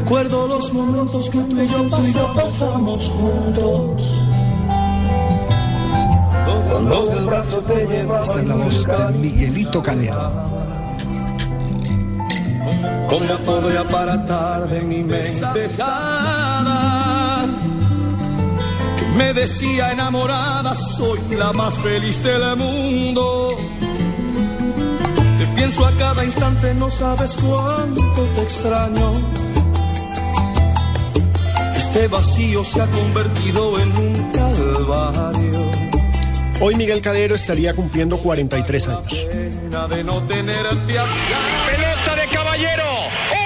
Recuerdo los momentos que tú y yo pasamos, juntos. Cuando el brazo te llevaba Esta es la voz de Miguelito Calero. Como podría aparatar de mi mente que me decía enamorada soy la más feliz del mundo te pienso a cada instante no sabes cuánto te extraño este vacío se ha convertido en un calvario Hoy Miguel Calero estaría cumpliendo 43 años. Pelota de caballero.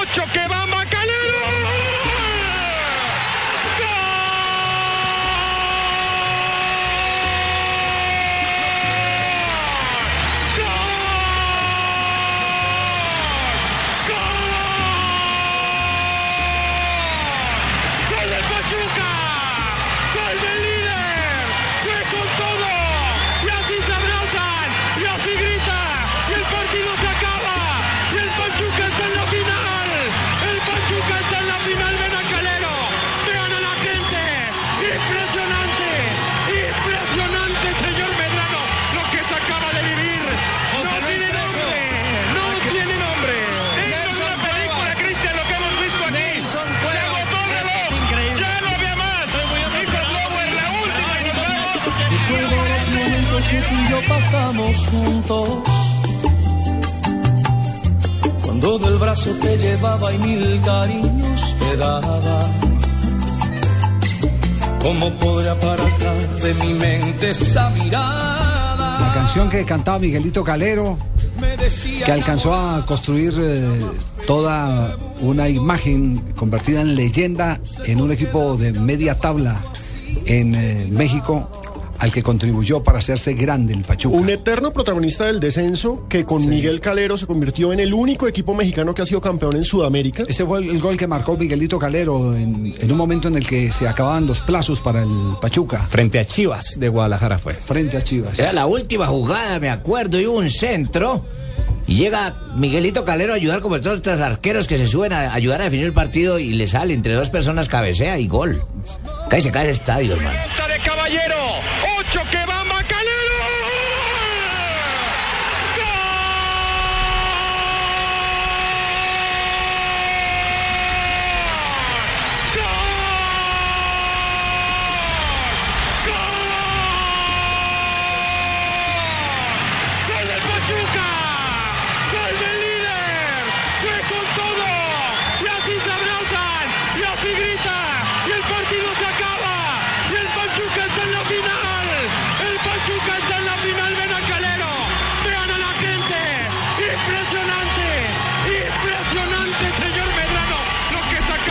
Ocho que va que tú y yo pasamos juntos. Cuando del brazo te llevaba y mil cariños te daba. ¿Cómo podré apartar de mi mente esa mirada? La canción que cantaba Miguelito Calero, que alcanzó a construir eh, toda una imagen convertida en leyenda en un equipo de media tabla en eh, México, al que contribuyó para hacerse grande el Pachuca. Un eterno protagonista del descenso que con Miguel Calero se convirtió en el único equipo mexicano que ha sido campeón en Sudamérica. Ese fue el, el gol que marcó Miguelito Calero en, en un momento en el que se acababan los plazos para el Pachuca Frente a Chivas de Guadalajara fue. frente a Chivas. Era la última jugada, me acuerdo, y hubo un centro. Y llega Miguelito Calero a ayudar como estos otros arqueros que se suben a ayudar a definir el partido y le sale entre dos personas cabecea y gol. Cae se cae el estadio, hermano. De caballero. Ocho que va Macalero. ¡Gol del Pachuca! ¡Gol del líder! ¡Fue con todo! Y así se abrazan, y así grita, y el partido se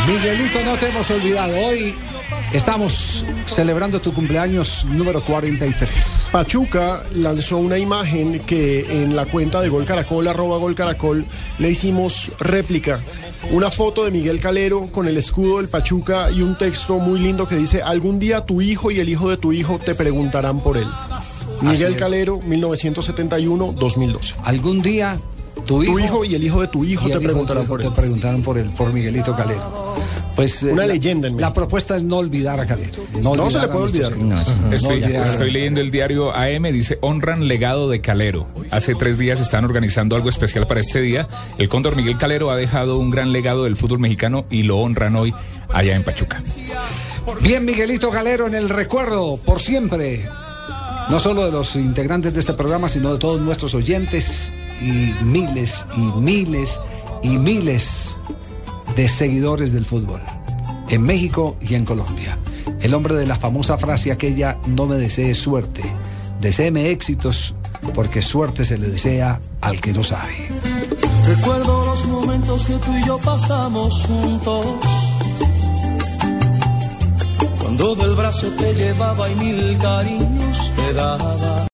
Miguelito, no te hemos olvidado. Hoy estamos celebrando tu cumpleaños número 43. Pachuca lanzó una imagen que en la cuenta de Gol Caracol, arroba Gol Caracol, le hicimos réplica. Una foto de Miguel Calero con el escudo del Pachuca y un texto muy lindo que dice, algún día tu hijo y el hijo de tu hijo te preguntarán por él. Miguel. Calero, 1971-2012. Algún día tu hijo, Tu hijo y el hijo de tu hijo te hijo por te él. preguntarán por él, por Miguelito Calero. Pues, eh, Una la- leyenda en La propuesta es no olvidar a Calero. No se le puede nuestros olvidar. héroes. No Estoy, olvidar. estoy leyendo el diario AM, dice, honran legado de Calero. Hace tres días están organizando algo especial para este día. El cóndor Miguel Calero ha dejado un gran legado del fútbol mexicano y lo honran hoy allá en Pachuca. Bien, Miguelito Calero en el recuerdo, por siempre. No solo de los integrantes de este programa, sino de todos nuestros oyentes y miles y miles y miles de seguidores del fútbol. En México y en Colombia. El hombre de la famosa frase aquella, no me desees suerte, deséeme éxitos, porque suerte se le desea al que no sabe. Recuerdo los momentos que tú y yo pasamos juntos. Cuando del brazo te llevaba y mil cariños te daba.